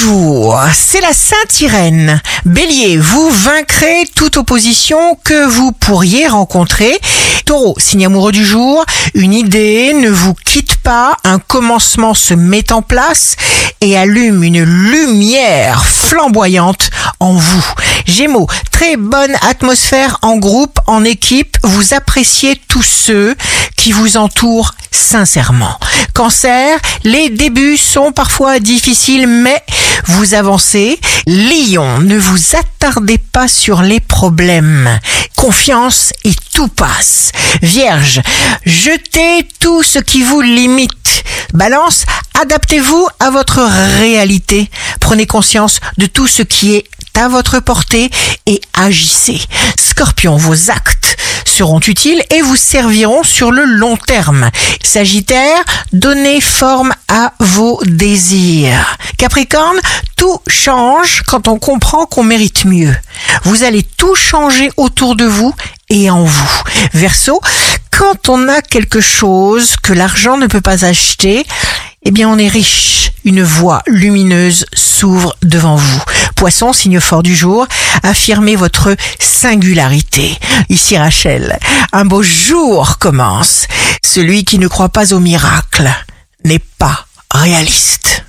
Bonjour, c'est la Sainte Irène. Bélier, vous vaincrez toute opposition que vous pourriez rencontrer. Taureau, signe amoureux du jour, une idée ne vous quitte pas, un commencement se met en place et allume une lumière flamboyante en vous. Gémeaux, très bonne atmosphère en groupe, en équipe, vous appréciez tous ceux qui vous entourent sincèrement. Cancer, les débuts sont parfois difficiles, mais vous avancez. Lion, ne vous attardez pas sur les problèmes. Confiance et tout passe. Vierge, jetez tout ce qui vous limite. Balance, adaptez-vous à votre réalité. Prenez conscience de tout ce qui est à votre portée et agissez. Scorpion, vos actes seront utiles et vous serviront sur le long terme. Sagittaire, donnez forme à vos désirs. Capricorne, tout change quand on comprend qu'on mérite mieux. Vous allez tout changer autour de vous et en vous. Verseau, quand on a quelque chose que l'argent ne peut pas acheter, eh bien on est riche. Une voie lumineuse s'ouvre devant vous. Poisson, signe fort du jour, affirmez votre singularité. Ici Rachel, un beau jour commence. Celui qui ne croit pas au miracle n'est pas réaliste.